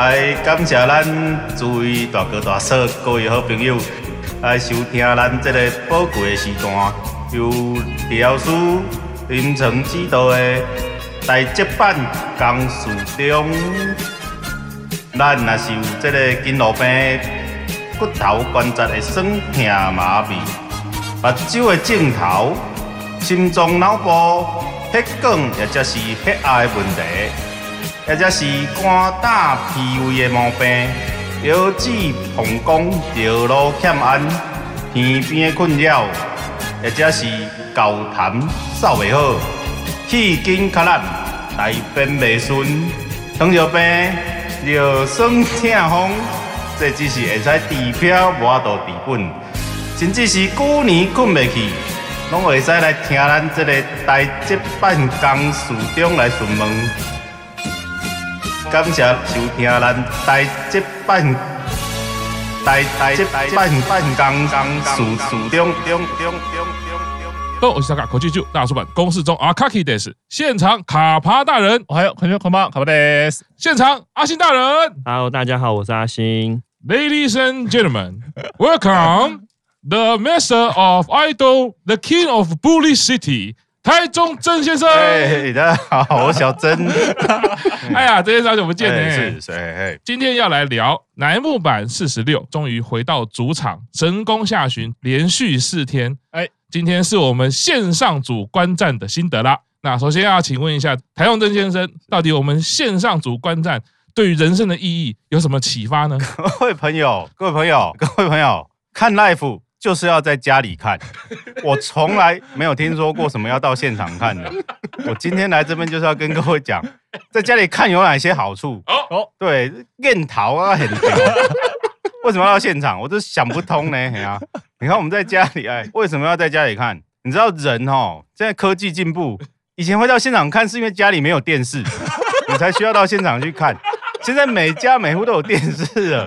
来感谢咱诸位大哥大嫂各位好朋友来收听咱这个宝贵的时段，由李老师临床指导的台节版工事中，咱也是有这个筋络病、骨头关节的酸痛麻痹、目睭的镜头、心脏脑部血管，或者是血压的问题。或者是肝胆脾胃的毛病，腰子膀胱道路欠安、便便的困扰，或者是高痰扫袂好、气紧卡烂、大便袂顺、糖尿病、尿酸痛风，这只是会使治标无法度治本，甚至是久年困袂去，拢会使来听咱这个台节办公室中来询问。感谢收听咱台节办台台节办办公事事中。都我是大家国际组大叔版公式中阿卡基德斯现场卡帕大人，还有很多恐怕卡帕德斯现场阿星大人。Hello，大家好，我是阿星。Ladies and gentlemen, welcome the master of idol, the king of bully city. 台中曾先生，哎，大家好，我小曾。哎呀，这些好久不见呢、欸。是，谁，今天要来聊楠木坂四十六，终于回到主场，神功下旬，连续四天。哎，今天是我们线上组观战的心得啦。那首先要请问一下台中曾先生，到底我们线上组观战对于人生的意义有什么启发呢？各位朋友，各位朋友，各位朋友，看 live。就是要在家里看，我从来没有听说过什么要到现场看的。我今天来这边就是要跟各位讲，在家里看有哪些好处。哦，对，练桃啊很屌，为什么要到现场？我都想不通呢。啊，你看我们在家里，哎，为什么要在家里看？你知道人哦，现在科技进步，以前会到现场看是因为家里没有电视，你才需要到现场去看。现在每家每户都有电视了，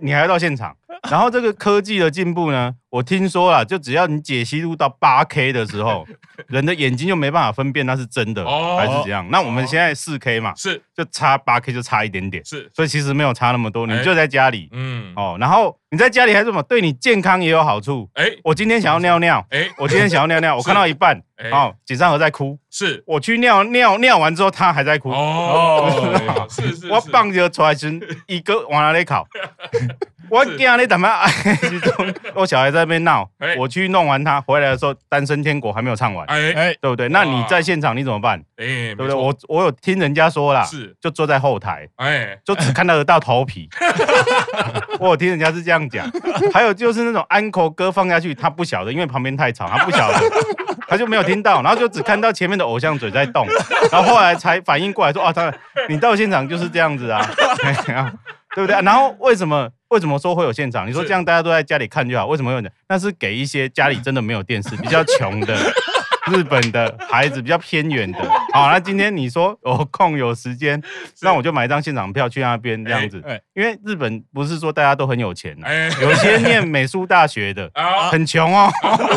你还要到现场？然后这个科技的进步呢，我听说了，就只要你解析度到八 K 的时候，人的眼睛就没办法分辨那是真的还是怎样。那我们现在四 K 嘛，是。就差八 K 就差一点点，是，所以其实没有差那么多。你就在家里，嗯，哦，然后你在家里还是什么，对你健康也有好处。哎，我今天想要尿尿，哎，我今天想要尿尿，我看到一半，哦，井上和在哭，是。我去尿尿尿完之后，他还在哭，哦，是是，我放就出来时，一个往哪里考？我惊你怎么？我小孩在那边闹，我去弄完他回来的时候，《单身天国》还没有唱完，哎哎，对不对？那你在现场你怎么办？哎，对不对？我我有听人家说啦，是就坐在后台，哎，就只看到得到头皮。我有听人家是这样讲。还有就是那种安可歌放下去，他不晓得，因为旁边太吵，他不晓得，他就没有听到，然后就只看到前面的偶像嘴在动，然后后来才反应过来说，哦，他你到现场就是这样子啊，对不对？然后为什么？为什么说会有现场？你说这样大家都在家里看就好。为什么会有呢？那是给一些家里真的没有电视、比较穷的日本的孩子，比较偏远的。好，那今天你说有空有时间，那我就买一张现场票去那边这样子。因为日本不是说大家都很有钱，有些念美术大学的 很穷哦。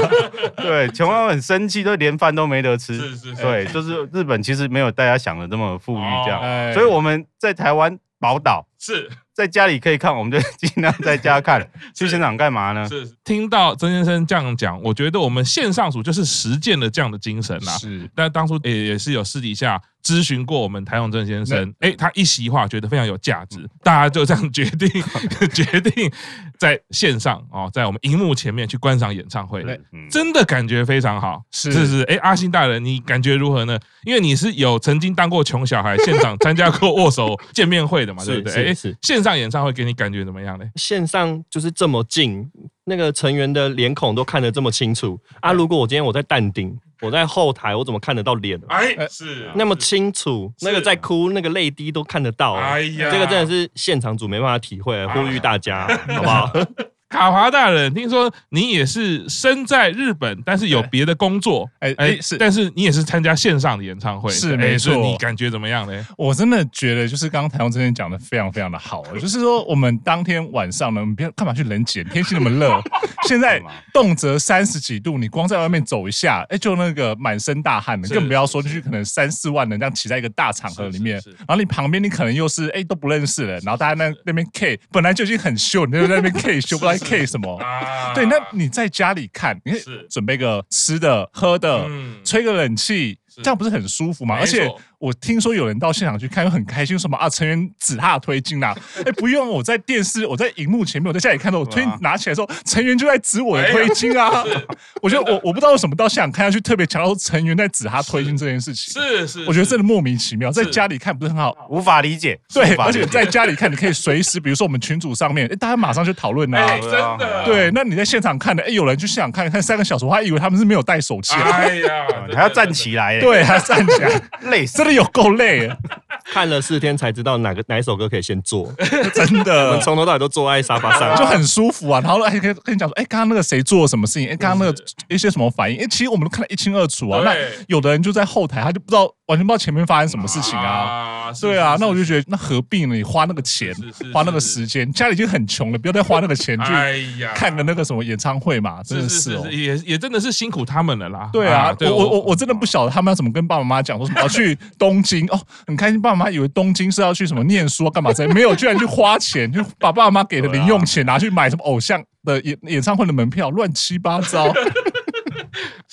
对，穷到很生气，都连饭都没得吃。是是。对，就是日本其实没有大家想的这么富裕这样。所以我们在台湾宝岛是。在家里可以看，我们就尽量在家看。去现场干嘛呢？是听到曾先生这样讲，我觉得我们线上组就是实践了这样的精神啦。是，但当初也也是有私底下。咨询过我们台永正先生，哎，他一席话觉得非常有价值，大家就这样决定，决定在线上哦，在我们荧幕前面去观赏演唱会，真的感觉非常好，是是是，哎，阿星大人，你感觉如何呢？因为你是有曾经当过穷小孩，现场参加过握手见面会的嘛，对不对？哎，是线上演唱会给你感觉怎么样呢？线上就是这么近，那个成员的脸孔都看得这么清楚啊！如果我今天我在淡定。我在后台，我怎么看得到脸？哎，是那么清楚，那个在哭，那个泪滴都看得到。哎呀，这个真的是现场组没办法体会，呼吁大家，好不好？卡华大人，听说你也是身在日本，但是有别的工作，哎哎是，但是你也是参加线上的演唱会，是没错。你感觉怎么样呢？我真的觉得，就是刚刚台湾这边讲的非常非常的好，就是说我们当天晚上呢，我们别干嘛去冷检？天气那么热，现在动辄三十几度，你光在外面走一下，哎，就那个满身大汗的，更不要说就是可能三四万人这样挤在一个大场合里面，然后你旁边你可能又是哎都不认识的，然后大家那那边 K 本来就已经很秀，你就在那边 K 秀不来 K 什么？对，那你在家里看，你准备个吃的喝的，吹个冷气，这样不是很舒服吗？而且。我听说有人到现场去看，又很开心，什么啊？成员指他推进呐？哎，不用，我在电视，我在荧幕前面，我在家里看到，我推拿起来的时候，成员就在指我的推进啊！我觉得我我不知道为什么到现场看下去特别强调成员在指他推进这件事情，是是，我觉得真的莫名其妙。在家里看不是很好，无法理解。对，而且在家里看，你可以随时，比如说我们群组上面，哎，大家马上就讨论呐。真的。对，那你在现场看的，哎，有人去现场看看三个小时，我还以为他们是没有带手机。哎呀，还要站起来，对，还要站起来，累死，真的有够累。看了四天才知道哪个哪一首歌可以先做，真的，从头到尾都坐在沙发上，就很舒服啊。然后哎可以跟你讲说，哎，刚刚那个谁做了什么事情？哎，刚刚那个一些什么反应？哎，其实我们都看得一清二楚啊。那有的人就在后台，他就不知道，完全不知道前面发生什么事情啊。对啊，那我就觉得，那何必呢？你花那个钱，花那个时间，家里已经很穷了，不要再花那个钱去看个那个什么演唱会嘛。真的是，也也真的是辛苦他们了啦。对啊，我我我我真的不晓得他们要怎么跟爸爸妈妈讲，说什么要去东京哦。很开心，爸爸妈妈以为东京是要去什么念书干嘛？之类没有，居然去花钱，就把爸爸妈妈给的零用钱拿去买什么偶像的演演唱会的门票，乱七八糟。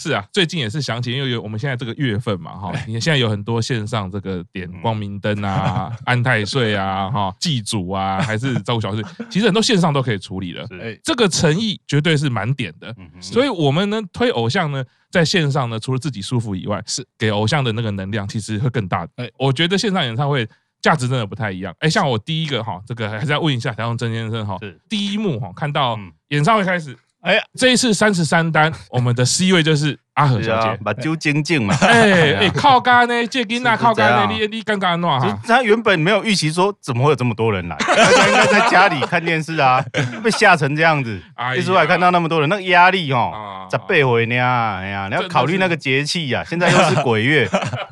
是啊，最近也是想起，因为有我们现在这个月份嘛，哈，你看现在有很多线上这个点光明灯啊、安太岁啊、哈祭祖啊，还是照顾小事，其实很多线上都可以处理了。这个诚意绝对是满点的。所以我们呢推偶像呢，在线上呢，除了自己舒服以外，是给偶像的那个能量其实会更大。哎，我觉得线上演唱会价值真的不太一样。哎，像我第一个哈，这个还是要问一下台中曾先生哈，第一幕哈，看到演唱会开始。哎呀，这一次三十三单，我们的 C 位就是阿和小姐，把揪精进嘛。哎 哎，靠干呢，这金娜靠干呢，你你刚刚弄哈。他原本没有预期说怎么会有这么多人来，大家应该在家里看电视啊，被吓成这样子。一出来看到那么多人，那个压力哦，十倍回呢。哎呀，你要考虑那个节气呀，现在又是鬼月，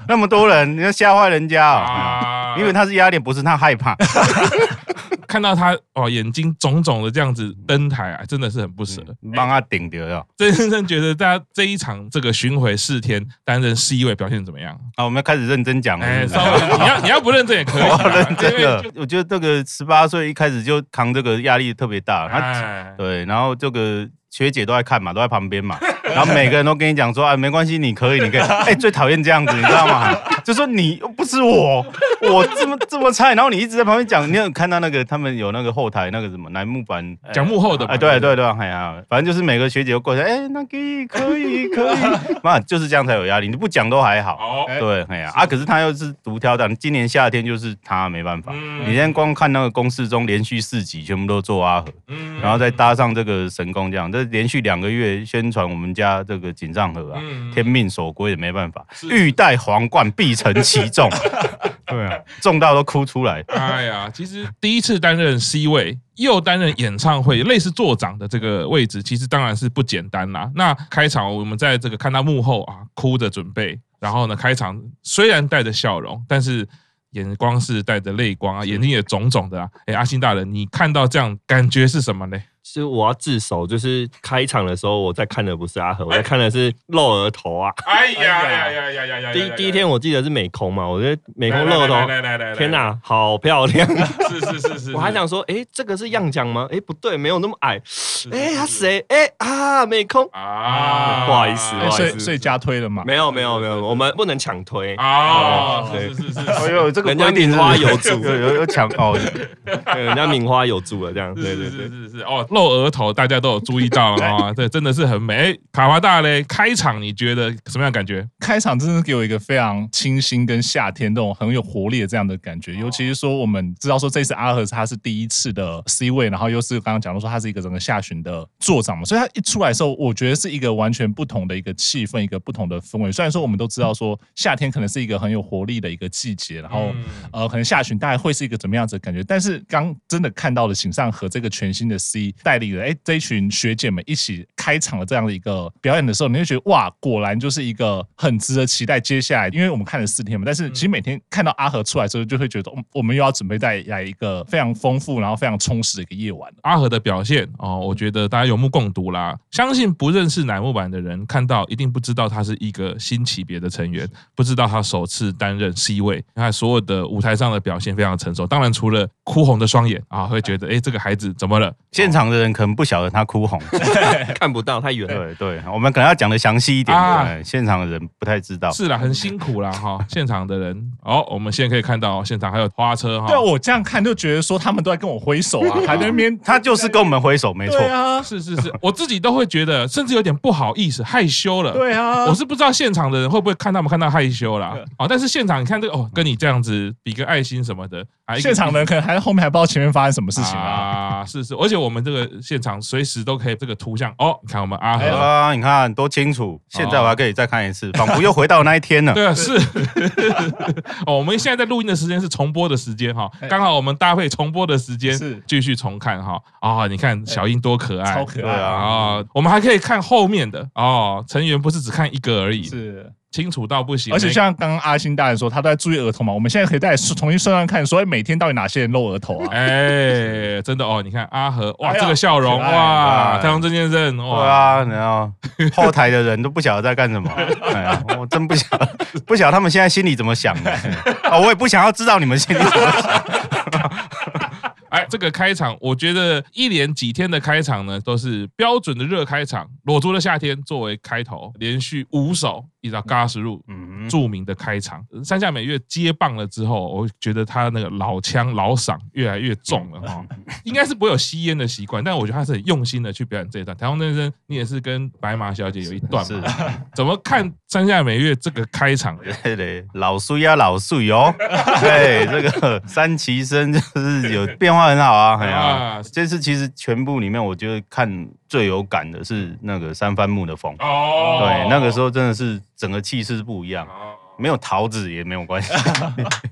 那么多人，你要吓坏人家啊。因为他是压力，不是他害怕。看到他哦，眼睛肿肿的这样子登台啊，真的是很不舍，帮他顶掉了。曾先生觉得大家这一场这个巡回四天担任 C 位表现怎么样？啊，我们要开始认真讲了。哎，稍微你要 你要不认真也可以。我认真的，我觉得这个十八岁一开始就扛这个压力特别大。他对，然后这个学姐都在看嘛，都在旁边嘛，然后每个人都跟你讲说啊，没关系，你可以，你可以。哎，最讨厌这样子，你知道吗？就说你又不是我。我这么这么菜，然后你一直在旁边讲，你有看到那个他们有那个后台那个什么栏目版讲幕后的，哎，对对对，哎呀，反正就是每个学姐都过来，哎，那可以可以可以，妈就是这样才有压力，你不讲都还好，对，哎呀，啊，可是他又是独挑的，今年夏天就是他没办法，你现在光看那个公式中连续四集全部都做阿和，然后再搭上这个神功这样，这连续两个月宣传我们家这个锦上和啊，天命守归也没办法，欲戴皇冠必承其重。对啊，重到都哭出来。哎呀，其实第一次担任 C 位，又担任演唱会类似座长的这个位置，其实当然是不简单啦。那开场我们在这个看到幕后啊，哭着准备，然后呢，开场虽然带着笑容，但是眼光是带着泪光啊，眼睛也肿肿的啊。哎，阿信大人，你看到这样感觉是什么呢？其实我要自首，就是开场的时候，我在看的不是阿和，我在看的是露额头啊！哎呀呀呀呀呀呀！第第一天我记得是美空嘛，我觉得美空露额头，天哪，好漂亮！是是是是，我还想说，哎，这个是样奖吗？哎，不对，没有那么矮。哎，他谁？哎啊，美空啊，不好意思，所以所以加推了嘛？没有没有没有，我们不能抢推啊！是是是，哎呦，这个人家名花有主，有有有抢哦，人家名花有主了，这样对对对是是哦。露额头，大家都有注意到了啊！对，真的是很美。卡华大嘞，开场你觉得什么样感觉？开场真的是给我一个非常清新跟夏天那种很有活力的这样的感觉。尤其是说，我们知道说这次阿和他是第一次的 C 位，然后又是刚刚讲到说他是一个整个下旬的座长嘛，所以他一出来的时候，我觉得是一个完全不同的一个气氛，一个不同的氛围。虽然说我们都知道说夏天可能是一个很有活力的一个季节，然后呃，可能下旬大概会是一个怎么样子的感觉，但是刚真的看到了井上和这个全新的 C，带领的哎这一群学姐们一起开场的这样的一个表演的时候，你会觉得哇，果然就是一个很值得期待接下来，因为我们看了四天嘛，但是其实每天看到阿和出来之后，就会觉得我们又要准备再来一个非常丰富然后非常充实的一个夜晚。阿和的表现哦，我觉得大家有目共睹啦。相信不认识乃木坂的人看到一定不知道他是一个新级别的成员，不知道他首次担任 C 位，他所有的舞台上的表现非常成熟。当然除了哭红的双眼啊，会觉得哎这个孩子怎么了？现场的人可能不晓得他哭红，看不到太远。对对，我们可能要讲的详细一点。啊，现场的人不太知道。是啦，很辛苦啦哈。现场的人哦，我们现在可以看到现场还有花车哈。对，我这样看就觉得说他们都在跟我挥手啊，还在那边，他就是跟我们挥手，没错。对啊，是是是，我自己都会觉得，甚至有点不好意思、害羞了。对啊，我是不知道现场的人会不会看他们看到害羞啦。哦，但是现场你看这个哦，跟你这样子比个爱心什么的，啊现场的人可能还后面还不知道前面发生什么事情啊。是是，而且我们这个现场随时都可以这个图像哦，你看我们阿和啊，你看多清楚。现在我还可以再看一次，仿佛又回到那一天了。对啊，是。哦，我们现在在录音的时间是重播的时间哈，刚好我们搭配重播的时间，是继续重看哈。啊，你看小英多可爱，超可爱啊！我们还可以看后面的哦，成员不是只看一个而已。是。清楚到不行，而且像刚刚阿星大人说，他都在注意额头嘛。我们现在可以再重新算算看，所以每天到底哪些人露额头啊？哎，真的哦，你看阿和哇，这个笑容哇，太阳真先生哇，对啊，然后后台的人都不晓得在干什么，哎呀，我真不晓，不晓得他们现在心里怎么想的啊，我也不想要知道你们心里怎么想。哎，这个开场，我觉得一连几天的开场呢，都是标准的热开场。裸足的夏天作为开头，连续五首依照 Gasru 著名的开场。山下美月接棒了之后，我觉得他那个老腔老嗓越来越重了哈。应该是不会有吸烟的习惯，但我觉得他是很用心的去表演这一段。台湾先生，你也是跟白马小姐有一段嘛？怎么看山下美月这个开场？对对，老苏呀老苏哟。对，这个三崎生就是有变化。很好啊，很好啊！这次其实全部里面，我觉得看最有感的是那个三番木的风。哦，对，那个时候真的是整个气势不一样。没有桃子也没有关系。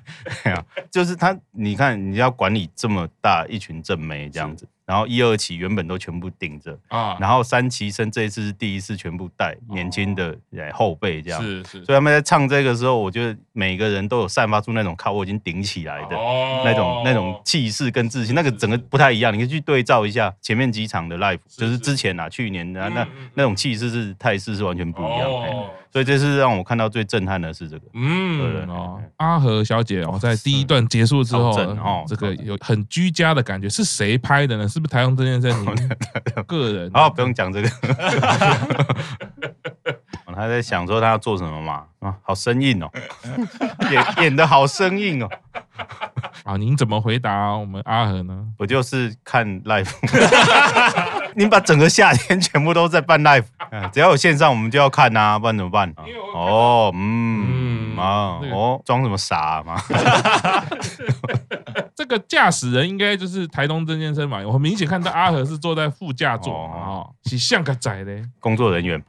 就是他，你看你要管理这么大一群正妹这样子。然后一二期原本都全部顶着啊，然后三期生这一次是第一次全部带年轻的后辈这样，是是，所以他们在唱这个时候，我觉得每个人都有散发出那种靠我已经顶起来的那种那种气势跟自信，那个整个不太一样，你可以去对照一下前面几场的 live，就是之前啊去年的那那种气势是态势是完全不一样，所以这次让我看到最震撼的是这个，嗯哦，阿和小姐哦，在第一段结束之后哦，这个有很居家的感觉，是谁拍的呢？是不是台湾真先生？个人哦，不用讲这个。他在想说他要做什么嘛？啊，好生硬哦，演演的好生硬哦。啊，您怎么回答我们阿和呢？我就是看 live。您把整个夏天全部都在办 live，只要有线上我们就要看呐，不然怎么办？哦，嗯啊，哦，装什么傻嘛？这个驾驶人应该就是台东曾先生嘛？我很明显看到阿和是坐在副驾座啊，是像个仔嘞，工作人员。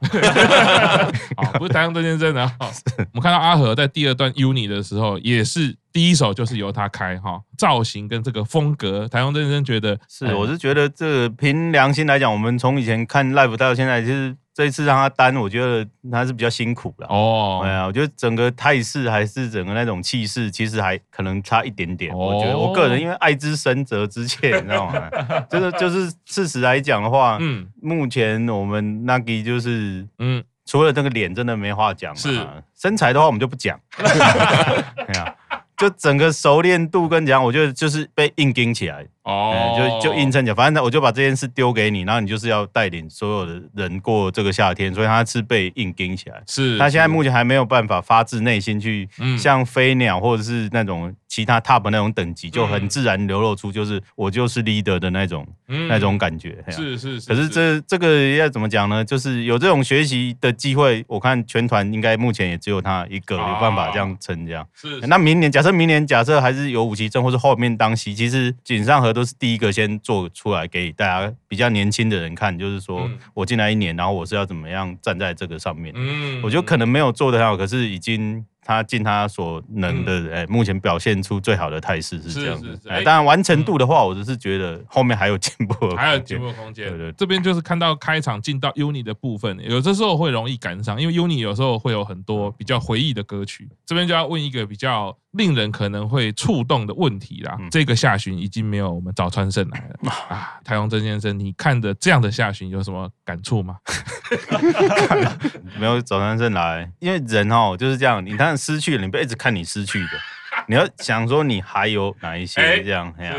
不是台东曾先生啊。我们看到阿和在第二段 UNI 的时候，也是第一首就是由他开哈，造型跟这个风格，台东真先生觉得是，我是觉得这个凭良心来讲，我们从以前看 live 到现在，就是。这一次让他担，我觉得他是比较辛苦的哦。哎呀，我觉得整个态势还是整个那种气势，其实还可能差一点点。哦、我觉得我个人因为爱之深责之切，你知道吗？就是就是事实来讲的话，嗯，目前我们 Nagi 就是，嗯，除了那个脸真的没话讲，是身材的话我们就不讲。哎呀，就整个熟练度跟讲，我觉得就是被硬盯起来。哦，就就硬撑讲，反正我就把这件事丢给你，然后你就是要带领所有的人过这个夏天，所以他是被硬盯起来。是，他现在目前还没有办法发自内心去，像飞鸟或者是那种其他 top 那种等级，就很自然流露出就是我就是 leader 的那种那种感觉。是是是。可是这这个要怎么讲呢？就是有这种学习的机会，我看全团应该目前也只有他一个有办法这样撑这样。是。那明年假设明年假设还是有武崎正或是后面当席，其实井上和。都是第一个先做出来给大家比较年轻的人看，就是说我进来一年，然后我是要怎么样站在这个上面。嗯，我觉得可能没有做得很好，可是已经他尽他所能的，哎、嗯，目前表现出最好的态势是这样子。哎当然，欸、完成度的话，我只是觉得后面还有进步，还有进步空间。对，对对，这边就是看到开场进到 UNI 的部分，有的时候会容易赶上，因为 UNI 有时候会有很多比较回忆的歌曲。这边就要问一个比较令人可能会触动的问题啦。嗯、这个下旬已经没有我们早川胜来了 啊，台湾曾先生，你看着这样的下旬有什么感触吗？没有早川胜来，因为人哦就是这样，你当然失去了，你不要一直看你失去的，你要想说你还有哪一些这样。哎、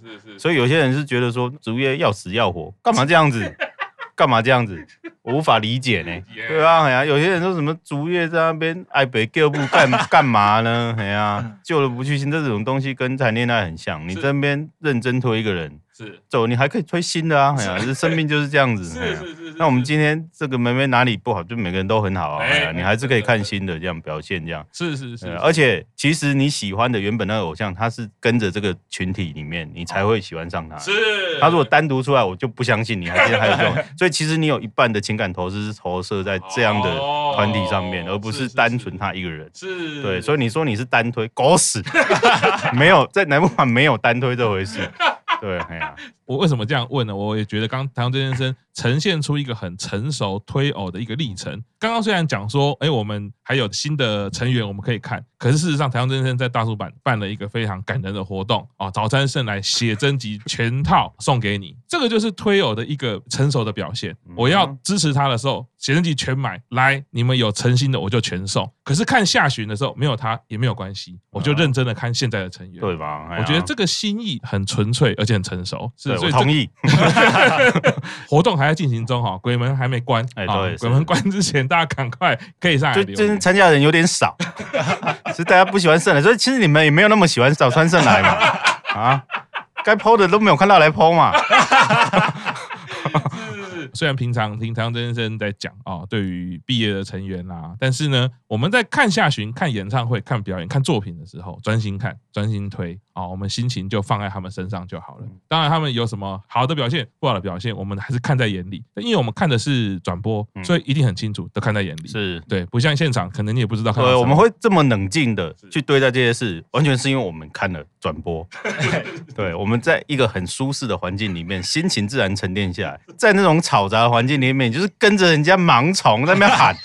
是是是，所以有些人是觉得说竹叶要死要活，干嘛这样子？干嘛这样子？我无法理解呢。对啊，哎呀，有些人说什么竹叶在那边爱北旧部 干干嘛呢？哎呀，旧了不去新，这种东西跟谈恋爱很像，你这边认真推一个人。是走，你还可以推新的啊！哎生命就是这样子。是是是。那我们今天这个梅梅哪里不好？就每个人都很好啊。哎呀，你还是可以看新的这样表现这样。是是是。而且其实你喜欢的原本那个偶像，他是跟着这个群体里面，你才会喜欢上他。是。他如果单独出来，我就不相信你还还有这种。所以其实你有一半的情感投资是投射在这样的团体上面，而不是单纯他一个人。是。对，所以你说你是单推，狗屎！没有在乃木坂没有单推这回事。对，哎呀，我为什么这样问呢？我也觉得刚台湾曾先生呈现出一个很成熟推偶的一个历程。刚刚虽然讲说，哎，我们还有新的成员我们可以看，可是事实上，台湾曾先生在大叔版办了一个非常感人的活动啊，早餐胜来写真集全套送给你，这个就是推偶的一个成熟的表现。我要支持他的时候，写真集全买来，你们有诚心的我就全送。可是看下旬的时候没有他也没有关系，我就认真的看现在的成员，对吧？我觉得这个心意很纯粹，而且很成熟。是，我同意。活动还在进行中哈，鬼门还没关。哎，对，鬼门关之前，大家赶快可以上来。就今天参加的人有点少，是大家不喜欢胜来，所以其实你们也没有那么喜欢早川胜来嘛。啊，该 PO 的都没有看到来 PO 嘛。虽然平常听台湾曾先生在讲啊，对于毕业的成员啦，但是呢，我们在看下旬、看演唱会、看表演、看作品的时候，专心看、专心推啊，我们心情就放在他们身上就好了。当然，他们有什么好的表现、不好的表现，我们还是看在眼里。因为我们看的是转播，所以一定很清楚，都看在眼里。是对，不像现场，可能你也不知道。对，我们会这么冷静的去对待这些事，完全是因为我们看了转播。对，我们在一个很舒适的环境里面，心情自然沉淀下来，在那种吵杂的环境里面，就是跟着人家盲从在那边喊。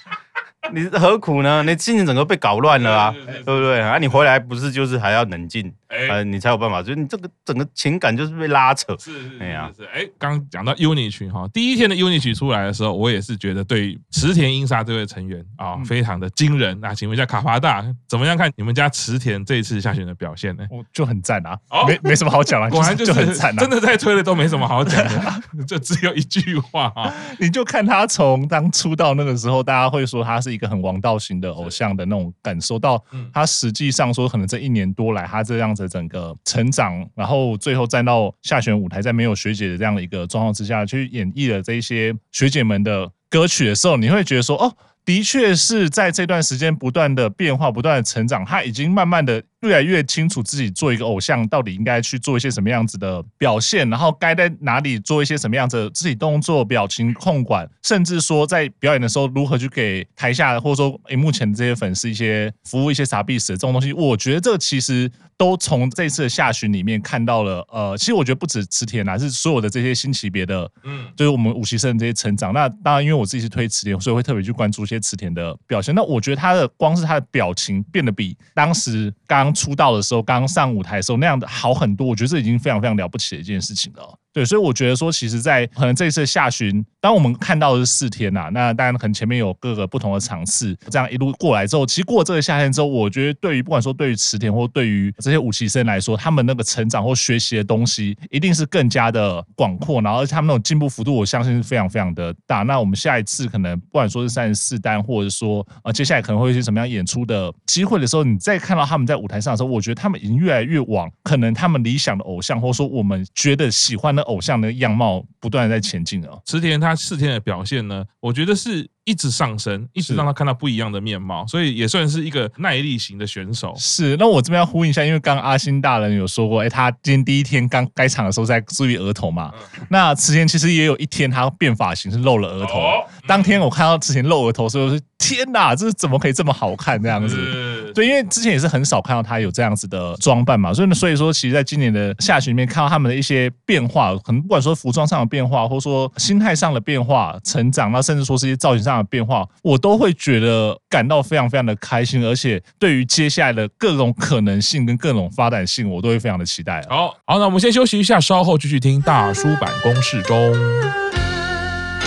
你何苦呢？你心情整个被搞乱了啊，对不对啊？你回来不是就是还要冷静？哎，你才有办法，就是你这个整个情感就是被拉扯。是是是是。哎，刚讲到 UNI 曲哈，第一天的 UNI 曲出来的时候，我也是觉得对池田英沙这位成员啊，非常的惊人。那请问一下卡帕大怎么样看你们家池田这一次下选的表现呢？我就很赞啊，没没什么好讲啊，果然就是很赞啊，真的在推的都没什么好讲的，就只有一句话啊，你就看他从当出道那个时候，大家会说他是一个很王道型的偶像的那种感受，到他实际上说可能这一年多来他这样子的整个成。长，然后最后站到下选舞台，在没有学姐的这样的一个状况之下去演绎了这一些学姐们的歌曲的时候，你会觉得说，哦，的确是在这段时间不断的变化，不断的成长，他已经慢慢的。越来越清楚自己做一个偶像到底应该去做一些什么样子的表现，然后该在哪里做一些什么样子的肢体动作、表情控管，甚至说在表演的时候如何去给台下或者说荧幕前的这些粉丝一些服务、一些傻逼死的这种东西，我觉得这其实都从这次的下旬里面看到了。呃，其实我觉得不止池田啊，是所有的这些新级别的，嗯，就是我们五期生这些成长。那当然，因为我自己是推池田，所以会特别去关注一些池田的表现。那我觉得他的光是他的表情变得比当时刚。出道的时候，刚上舞台的时候那样的好很多，我觉得这已经非常非常了不起的一件事情了。对，所以我觉得说，其实，在可能这一次下旬，当我们看到的是四天呐、那当然可能前面有各个不同的场次，这样一路过来之后，其实过这个夏天之后，我觉得对于不管说对于池田或对于这些五期生来说，他们那个成长或学习的东西，一定是更加的广阔，然后他们那种进步幅度，我相信是非常非常的大。那我们下一次可能不管说是三十四单，或者说呃接下来可能会有一些什么样演出的机会的时候，你再看到他们在舞台上的时候，我觉得他们已经越来越往可能他们理想的偶像，或者说我们觉得喜欢的偶像的样貌。不断的在前进哦，池田他四天的表现呢，我觉得是一直上升，一直让他看到不一样的面貌，所以也算是一个耐力型的选手。是，那我这边要呼应一下，因为刚刚阿星大人有说过，哎，他今天第一天刚开场的时候在注意额头嘛，那池田其实也有一天他变发型是露了额头，当天我看到池田露额头的时候，是天哪，这是怎么可以这么好看这样子？是，对，因为之前也是很少看到他有这样子的装扮嘛，所以呢，所以说，其实在今年的下旬里面看到他们的一些变化，可能不管说服装上的变化，或者说心态上的变化、成长，那甚至说是一些造型上的变化，我都会觉得感到非常非常的开心，而且对于接下来的各种可能性跟各种发展性，我都会非常的期待。好好，那我们先休息一下，稍后继续听大叔版公式中。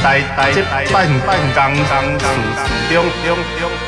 代代代办办刚刚事事中中中。